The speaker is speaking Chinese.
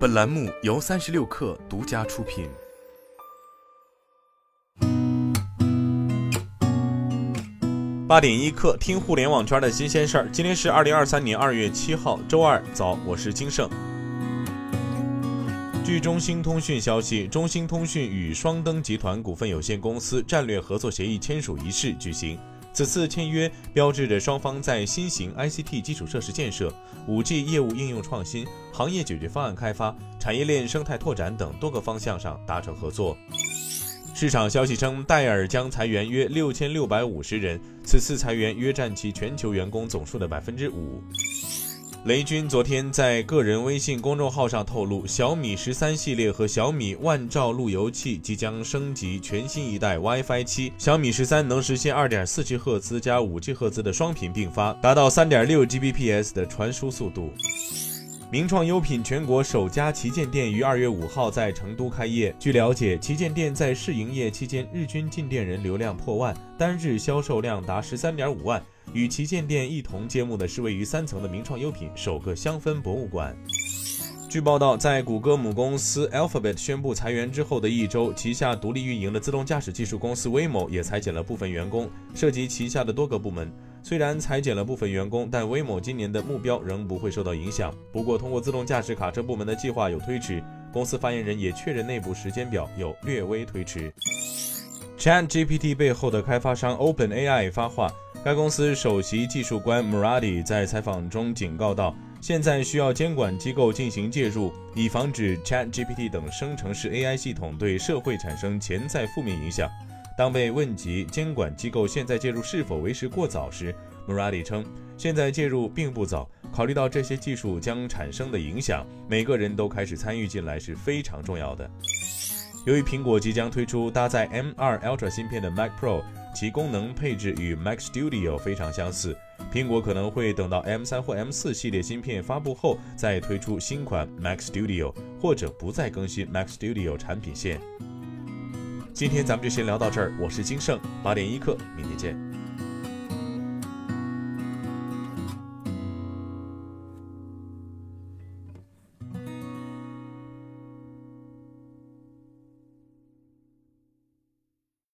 本栏目由三十六氪独家出品。八点一刻，听互联网圈的新鲜事儿。今天是二零二三年二月七号，周二早，我是金盛。据中兴通讯消息，中兴通讯与双登集团股份有限公司战略合作协议签署仪式举行。此次签约标志着双方在新型 ICT 基础设施建设、5G 业务应用创新、行业解决方案开发、产业链生态拓展等多个方向上达成合作。市场消息称，戴尔将裁员约六千六百五十人，此次裁员约占其全球员工总数的百分之五。雷军昨天在个人微信公众号上透露，小米十三系列和小米万兆路由器即将升级全新一代 WiFi 七。小米十三能实现二点四 G 赫兹加五 G 赫兹的双频并发，达到三点六 Gbps 的传输速度。名创优品全国首家旗舰店于二月五号在成都开业。据了解，旗舰店在试营业期间，日均进店人流量破万，单日销售量达十三点五万。与旗舰店一同揭幕的是位于三层的名创优品首个香氛博物馆。据报道，在谷歌母公司 Alphabet 宣布裁员之后的一周，旗下独立运营的自动驾驶技术公司 Waymo 也裁减了部分员工，涉及旗下的多个部门。虽然裁减了部分员工，但 Waymo 今年的目标仍不会受到影响。不过，通过自动驾驶卡车部门的计划有推迟，公司发言人也确认内部时间表有略微推迟。ChatGPT 背后的开发商 OpenAI 发话。该公司首席技术官 Muradi 在采访中警告道：“现在需要监管机构进行介入，以防止 ChatGPT 等生成式 AI 系统对社会产生潜在负面影响。”当被问及监管机构现在介入是否为时过早时，Muradi 称：“现在介入并不早，考虑到这些技术将产生的影响，每个人都开始参与进来是非常重要的。”由于苹果即将推出搭载 M2 Ultra 芯片的 Mac Pro。其功能配置与 Mac Studio 非常相似，苹果可能会等到 M3 或 M4 系列芯片发布后再推出新款 Mac Studio，或者不再更新 Mac Studio 产品线。今天咱们就先聊到这儿，我是金盛，八点一刻，明天见。